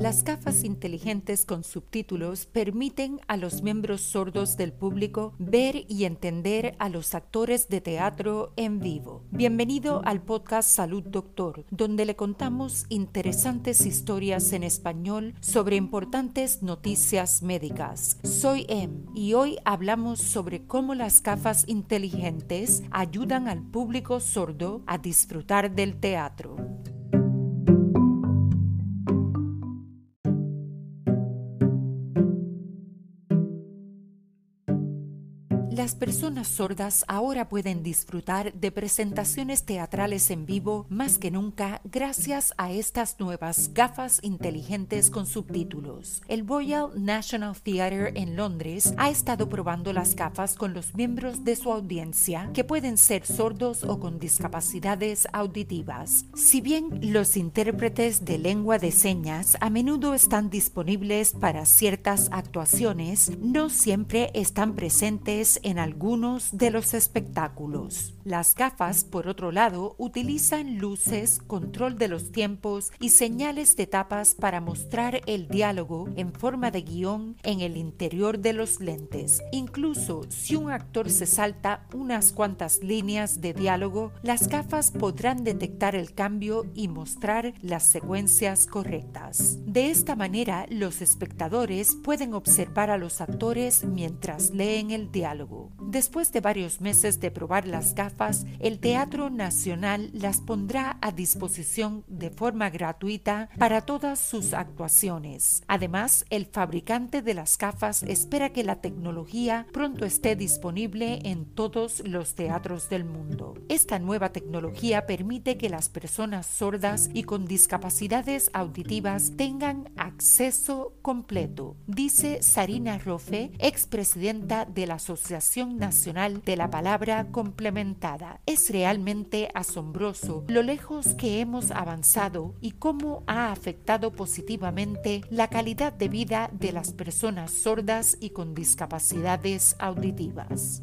Las gafas inteligentes con subtítulos permiten a los miembros sordos del público ver y entender a los actores de teatro en vivo. Bienvenido al podcast Salud Doctor, donde le contamos interesantes historias en español sobre importantes noticias médicas. Soy Em y hoy hablamos sobre cómo las gafas inteligentes ayudan al público sordo a disfrutar del teatro. Las personas sordas ahora pueden disfrutar de presentaciones teatrales en vivo más que nunca gracias a estas nuevas gafas inteligentes con subtítulos. El Royal National Theatre en Londres ha estado probando las gafas con los miembros de su audiencia que pueden ser sordos o con discapacidades auditivas. Si bien los intérpretes de lengua de señas a menudo están disponibles para ciertas actuaciones, no siempre están presentes en en algunos de los espectáculos. Las gafas, por otro lado, utilizan luces, control de los tiempos y señales de tapas para mostrar el diálogo en forma de guion en el interior de los lentes. Incluso si un actor se salta unas cuantas líneas de diálogo, las gafas podrán detectar el cambio y mostrar las secuencias correctas. De esta manera, los espectadores pueden observar a los actores mientras leen el diálogo. Después de varios meses de probar las gafas, el Teatro Nacional las pondrá a disposición de forma gratuita para todas sus actuaciones. Además, el fabricante de las gafas espera que la tecnología pronto esté disponible en todos los teatros del mundo. Esta nueva tecnología permite que las personas sordas y con discapacidades auditivas tengan acceso completo, dice Sarina Rofe, expresidenta de la Asociación Nacional de la Palabra Complementada. Es realmente asombroso lo lejos que hemos avanzado y cómo ha afectado positivamente la calidad de vida de las personas sordas y con discapacidades auditivas.